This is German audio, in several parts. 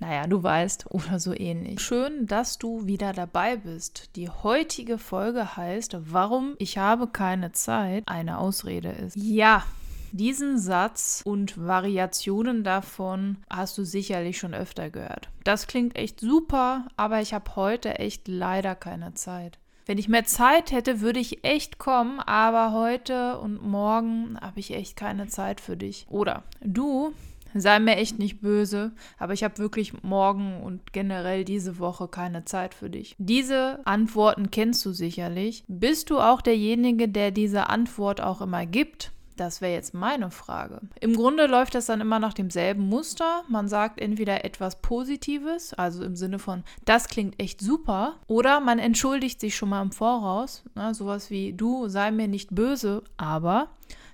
Naja, du weißt, oder so ähnlich. Schön, dass du wieder dabei bist. Die heutige Folge heißt, warum ich habe keine Zeit eine Ausrede ist. Ja, diesen Satz und Variationen davon hast du sicherlich schon öfter gehört. Das klingt echt super, aber ich habe heute echt leider keine Zeit. Wenn ich mehr Zeit hätte, würde ich echt kommen, aber heute und morgen habe ich echt keine Zeit für dich. Oder du, sei mir echt nicht böse, aber ich habe wirklich morgen und generell diese Woche keine Zeit für dich. Diese Antworten kennst du sicherlich. Bist du auch derjenige, der diese Antwort auch immer gibt? Das wäre jetzt meine Frage. Im Grunde läuft das dann immer nach demselben Muster. Man sagt entweder etwas Positives, also im Sinne von, das klingt echt super, oder man entschuldigt sich schon mal im Voraus. Ne, sowas wie, du sei mir nicht böse, aber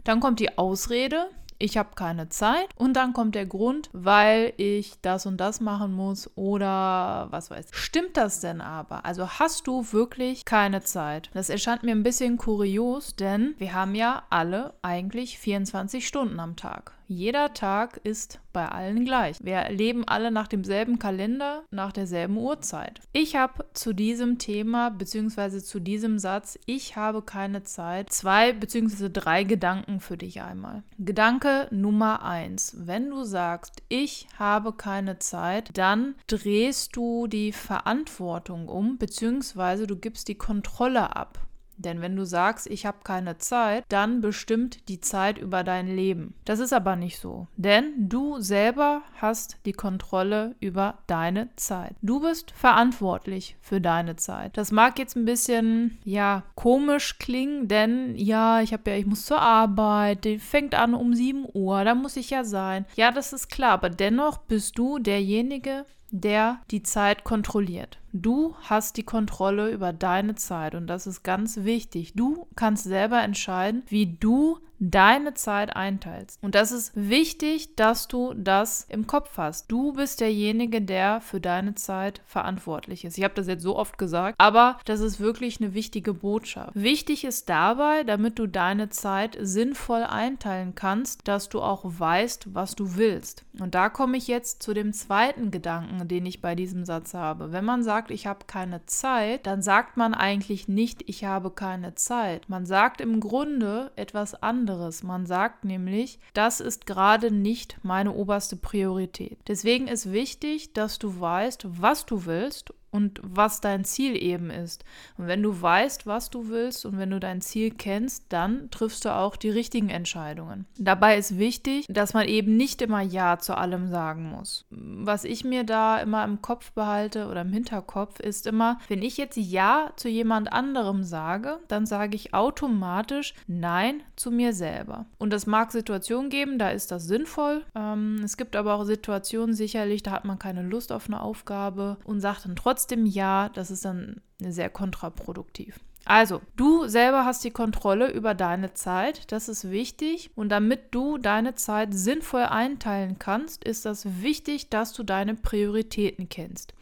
dann kommt die Ausrede, ich habe keine Zeit und dann kommt der Grund, weil ich das und das machen muss oder was weiß. ich. Stimmt das denn aber? Also hast du wirklich keine Zeit? Das erscheint mir ein bisschen kurios, denn wir haben ja alle eigentlich 24 Stunden am Tag. Jeder Tag ist bei allen gleich. Wir leben alle nach demselben Kalender, nach derselben Uhrzeit. Ich habe zu diesem Thema bzw. zu diesem Satz, ich habe keine Zeit, zwei bzw. drei Gedanken für dich einmal. Gedanke Nummer eins. Wenn du sagst, ich habe keine Zeit, dann drehst du die Verantwortung um bzw. du gibst die Kontrolle ab. Denn wenn du sagst, ich habe keine Zeit, dann bestimmt die Zeit über dein Leben. Das ist aber nicht so. Denn du selber hast die Kontrolle über deine Zeit. Du bist verantwortlich für deine Zeit. Das mag jetzt ein bisschen, ja, komisch klingen, denn ja, ich habe ja, ich muss zur Arbeit, die fängt an um 7 Uhr, da muss ich ja sein. Ja, das ist klar, aber dennoch bist du derjenige, der die Zeit kontrolliert. Du hast die Kontrolle über deine Zeit und das ist ganz wichtig. Du kannst selber entscheiden, wie du deine Zeit einteilst. Und das ist wichtig, dass du das im Kopf hast. Du bist derjenige, der für deine Zeit verantwortlich ist. Ich habe das jetzt so oft gesagt, aber das ist wirklich eine wichtige Botschaft. Wichtig ist dabei, damit du deine Zeit sinnvoll einteilen kannst, dass du auch weißt, was du willst. Und da komme ich jetzt zu dem zweiten Gedanken, den ich bei diesem Satz habe. Wenn man sagt, ich habe keine Zeit, dann sagt man eigentlich nicht, ich habe keine Zeit. Man sagt im Grunde etwas anderes anderes. Man sagt nämlich, das ist gerade nicht meine oberste Priorität. Deswegen ist wichtig, dass du weißt, was du willst und was dein Ziel eben ist. Und wenn du weißt, was du willst und wenn du dein Ziel kennst, dann triffst du auch die richtigen Entscheidungen. Dabei ist wichtig, dass man eben nicht immer Ja zu allem sagen muss. Was ich mir da immer im Kopf behalte oder im Hinterkopf ist immer, wenn ich jetzt Ja zu jemand anderem sage, dann sage ich automatisch Nein zu mir selber. Und es mag Situationen geben, da ist das sinnvoll. Ähm, es gibt aber auch Situationen sicherlich, da hat man keine Lust auf eine Aufgabe und sagt dann trotzdem, trotzdem ja, das ist dann sehr kontraproduktiv. Also, du selber hast die Kontrolle über deine Zeit, das ist wichtig. Und damit du deine Zeit sinnvoll einteilen kannst, ist das wichtig, dass du deine Prioritäten kennst.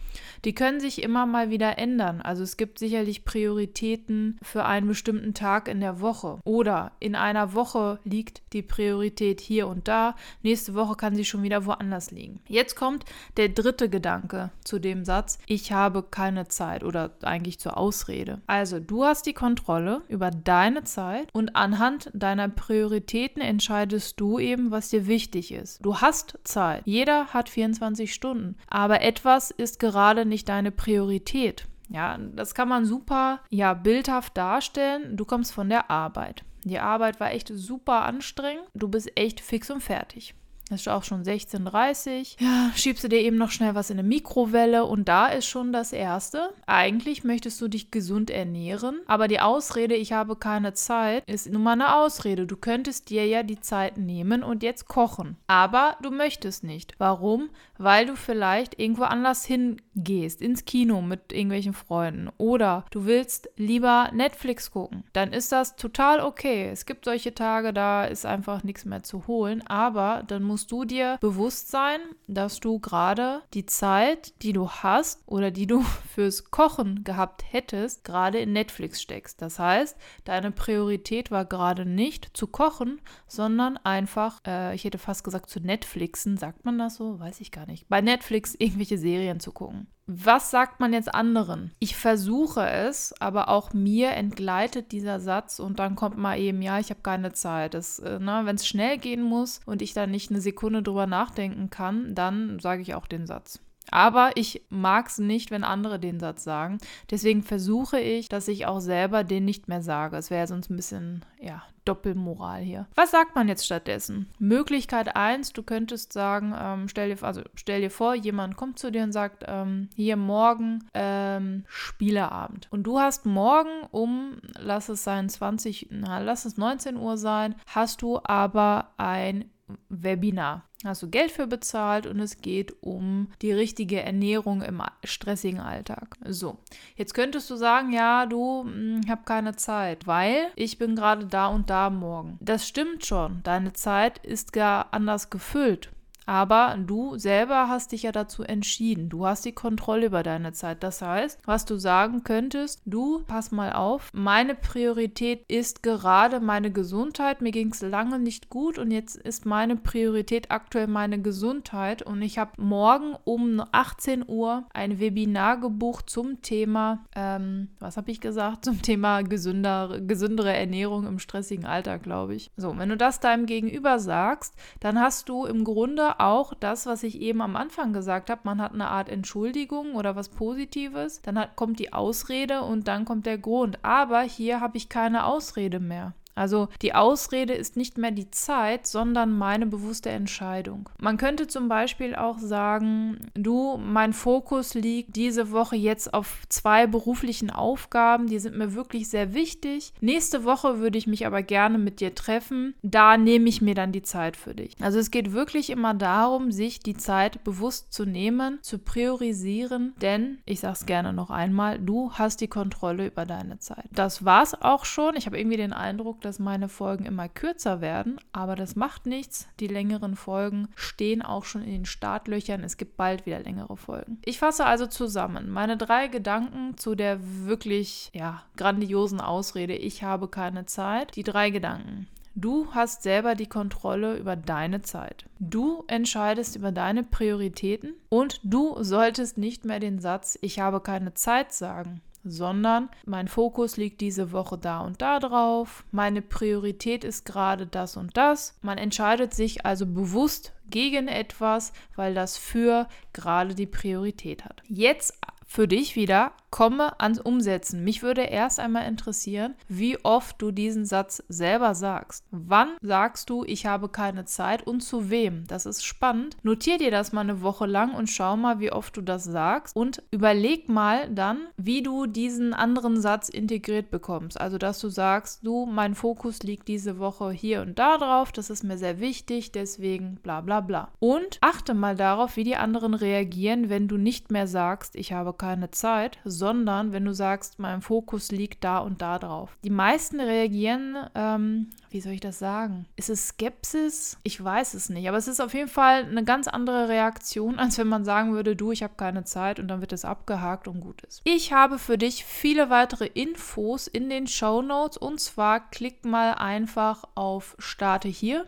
Die können sich immer mal wieder ändern. Also es gibt sicherlich Prioritäten für einen bestimmten Tag in der Woche. Oder in einer Woche liegt die Priorität hier und da. Nächste Woche kann sie schon wieder woanders liegen. Jetzt kommt der dritte Gedanke zu dem Satz, ich habe keine Zeit oder eigentlich zur Ausrede. Also du hast die Kontrolle über deine Zeit und anhand deiner Prioritäten entscheidest du eben, was dir wichtig ist. Du hast Zeit. Jeder hat 24 Stunden. Aber etwas ist gerade gerade nicht deine Priorität. Ja, das kann man super, ja, bildhaft darstellen. Du kommst von der Arbeit. Die Arbeit war echt super anstrengend. Du bist echt fix und fertig. Es ist auch schon 16.30 Ja, schiebst du dir eben noch schnell was in eine Mikrowelle und da ist schon das Erste. Eigentlich möchtest du dich gesund ernähren, aber die Ausrede, ich habe keine Zeit, ist nun mal eine Ausrede. Du könntest dir ja die Zeit nehmen und jetzt kochen. Aber du möchtest nicht. Warum? Weil du vielleicht irgendwo anders hin gehst, ins Kino mit irgendwelchen Freunden oder du willst lieber Netflix gucken, dann ist das total okay. Es gibt solche Tage, da ist einfach nichts mehr zu holen, aber dann musst du dir bewusst sein, dass du gerade die Zeit, die du hast oder die du fürs Kochen gehabt hättest, gerade in Netflix steckst. Das heißt, deine Priorität war gerade nicht zu kochen, sondern einfach, äh, ich hätte fast gesagt zu Netflixen, sagt man das so? Weiß ich gar nicht. Bei Netflix irgendwelche Serien zu gucken. Was sagt man jetzt anderen? Ich versuche es, aber auch mir entgleitet dieser Satz und dann kommt mal eben, ja, ich habe keine Zeit. äh, ne, Wenn es schnell gehen muss und ich da nicht eine Sekunde drüber nachdenken kann, dann sage ich auch den Satz. Aber ich mag es nicht, wenn andere den Satz sagen. Deswegen versuche ich, dass ich auch selber den nicht mehr sage. Es wäre sonst ein bisschen, ja, Doppelmoral hier. Was sagt man jetzt stattdessen? Möglichkeit 1, du könntest sagen, ähm, stell, dir, also stell dir vor, jemand kommt zu dir und sagt, ähm, hier morgen ähm, Spieleabend. Und du hast morgen um, lass es sein 20, na, lass es 19 Uhr sein, hast du aber ein Webinar. Hast du Geld für bezahlt und es geht um die richtige Ernährung im stressigen Alltag. So, jetzt könntest du sagen, ja, du, hm, ich habe keine Zeit, weil ich bin gerade da und da morgen. Das stimmt schon, deine Zeit ist gar anders gefüllt. Aber du selber hast dich ja dazu entschieden. Du hast die Kontrolle über deine Zeit. Das heißt, was du sagen könntest, du, pass mal auf, meine Priorität ist gerade meine Gesundheit. Mir ging es lange nicht gut und jetzt ist meine Priorität aktuell meine Gesundheit. Und ich habe morgen um 18 Uhr ein Webinar gebucht zum Thema, ähm, was habe ich gesagt? Zum Thema gesünder, gesündere Ernährung im stressigen Alltag, glaube ich. So, wenn du das deinem Gegenüber sagst, dann hast du im Grunde auch das, was ich eben am Anfang gesagt habe. Man hat eine Art Entschuldigung oder was Positives, dann hat, kommt die Ausrede und dann kommt der Grund. Aber hier habe ich keine Ausrede mehr. Also die Ausrede ist nicht mehr die Zeit, sondern meine bewusste Entscheidung. Man könnte zum Beispiel auch sagen, du, mein Fokus liegt diese Woche jetzt auf zwei beruflichen Aufgaben, die sind mir wirklich sehr wichtig. Nächste Woche würde ich mich aber gerne mit dir treffen. Da nehme ich mir dann die Zeit für dich. Also es geht wirklich immer darum, sich die Zeit bewusst zu nehmen, zu priorisieren, denn ich sage es gerne noch einmal, du hast die Kontrolle über deine Zeit. Das war's auch schon. Ich habe irgendwie den Eindruck, dass meine Folgen immer kürzer werden, aber das macht nichts. Die längeren Folgen stehen auch schon in den Startlöchern. Es gibt bald wieder längere Folgen. Ich fasse also zusammen meine drei Gedanken zu der wirklich ja, grandiosen Ausrede, ich habe keine Zeit. Die drei Gedanken. Du hast selber die Kontrolle über deine Zeit. Du entscheidest über deine Prioritäten und du solltest nicht mehr den Satz, ich habe keine Zeit sagen sondern mein Fokus liegt diese Woche da und da drauf, meine Priorität ist gerade das und das. Man entscheidet sich also bewusst gegen etwas, weil das für gerade die Priorität hat. Jetzt für dich wieder, komme ans Umsetzen. Mich würde erst einmal interessieren, wie oft du diesen Satz selber sagst. Wann sagst du, ich habe keine Zeit und zu wem? Das ist spannend. Notier dir das mal eine Woche lang und schau mal, wie oft du das sagst und überleg mal dann, wie du diesen anderen Satz integriert bekommst. Also, dass du sagst, du, mein Fokus liegt diese Woche hier und da drauf, das ist mir sehr wichtig, deswegen bla bla bla. Und achte mal darauf, wie die anderen reagieren, wenn du nicht mehr sagst, ich habe keine Zeit, sondern wenn du sagst, mein Fokus liegt da und da drauf. Die meisten reagieren, ähm, wie soll ich das sagen? Ist es Skepsis? Ich weiß es nicht, aber es ist auf jeden Fall eine ganz andere Reaktion, als wenn man sagen würde, du, ich habe keine Zeit und dann wird es abgehakt und gut ist. Ich habe für dich viele weitere Infos in den Show Notes und zwar klick mal einfach auf Starte hier.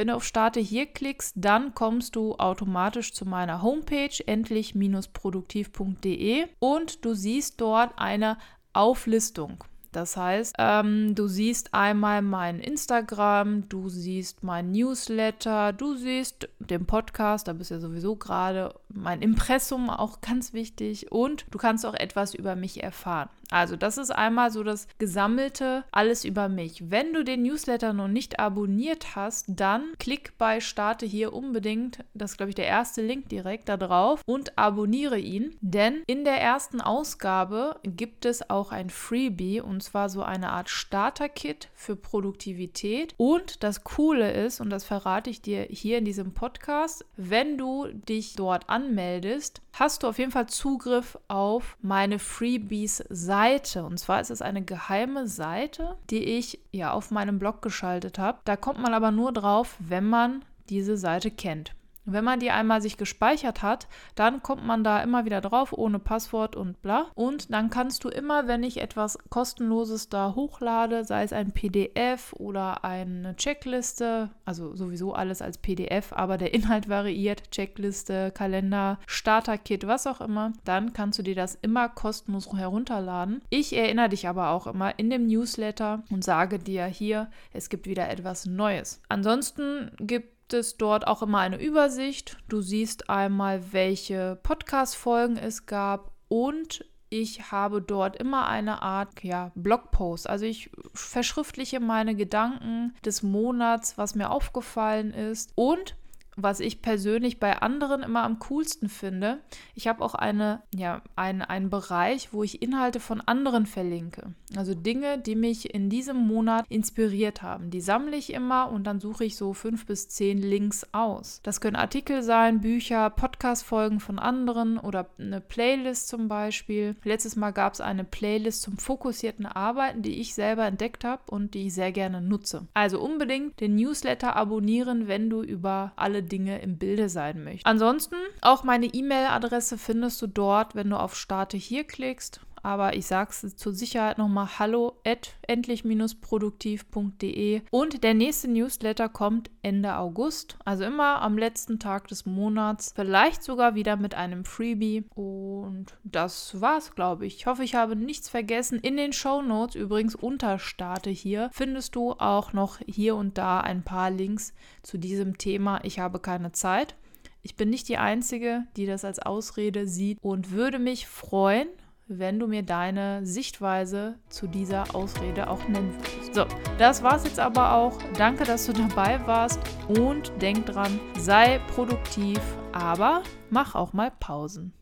Wenn du auf Starte hier klickst, dann kommst du automatisch zu meiner Homepage endlich-produktiv.de und du siehst dort eine Auflistung. Das heißt, ähm, du siehst einmal mein Instagram, du siehst mein Newsletter, du siehst den Podcast, da bist du ja sowieso gerade, mein Impressum auch ganz wichtig und du kannst auch etwas über mich erfahren. Also das ist einmal so das gesammelte alles über mich. Wenn du den Newsletter noch nicht abonniert hast, dann klick bei Starte hier unbedingt, das ist glaube ich der erste Link direkt da drauf und abonniere ihn, denn in der ersten Ausgabe gibt es auch ein Freebie und zwar so eine Art Starter-Kit für Produktivität und das Coole ist, und das verrate ich dir hier in diesem Podcast, wenn du dich dort an anmeldest, hast du auf jeden Fall Zugriff auf meine Freebies-Seite. Und zwar ist es eine geheime Seite, die ich ja auf meinem Blog geschaltet habe. Da kommt man aber nur drauf, wenn man diese Seite kennt. Wenn man die einmal sich gespeichert hat, dann kommt man da immer wieder drauf, ohne Passwort und bla. Und dann kannst du immer, wenn ich etwas kostenloses da hochlade, sei es ein PDF oder eine Checkliste, also sowieso alles als PDF, aber der Inhalt variiert, Checkliste, Kalender, Starter-Kit, was auch immer, dann kannst du dir das immer kostenlos herunterladen. Ich erinnere dich aber auch immer in dem Newsletter und sage dir hier, es gibt wieder etwas Neues. Ansonsten gibt es dort auch immer eine Übersicht. Du siehst einmal, welche Podcast-Folgen es gab und ich habe dort immer eine Art ja, Blogpost. Also ich verschriftliche meine Gedanken des Monats, was mir aufgefallen ist. Und was ich persönlich bei anderen immer am coolsten finde. Ich habe auch eine, ja, ein, einen Bereich, wo ich Inhalte von anderen verlinke. Also Dinge, die mich in diesem Monat inspiriert haben. Die sammle ich immer und dann suche ich so fünf bis zehn Links aus. Das können Artikel sein, Bücher, Podcast-Folgen von anderen oder eine Playlist zum Beispiel. Letztes Mal gab es eine Playlist zum fokussierten Arbeiten, die ich selber entdeckt habe und die ich sehr gerne nutze. Also unbedingt den Newsletter abonnieren, wenn du über alle Dinge im Bilde sein möchtest. Ansonsten auch meine E-Mail-Adresse findest du dort, wenn du auf Starte hier klickst aber ich sage es zur Sicherheit nochmal hallo at endlich-produktiv.de und der nächste Newsletter kommt Ende August, also immer am letzten Tag des Monats, vielleicht sogar wieder mit einem Freebie und das war's, glaube ich. Ich hoffe, ich habe nichts vergessen. In den Show Notes übrigens unter Starte hier findest du auch noch hier und da ein paar Links zu diesem Thema. Ich habe keine Zeit. Ich bin nicht die Einzige, die das als Ausrede sieht und würde mich freuen, wenn du mir deine Sichtweise zu dieser Ausrede auch nennen würdest. So, das war's jetzt aber auch. Danke, dass du dabei warst und denk dran, sei produktiv, aber mach auch mal Pausen.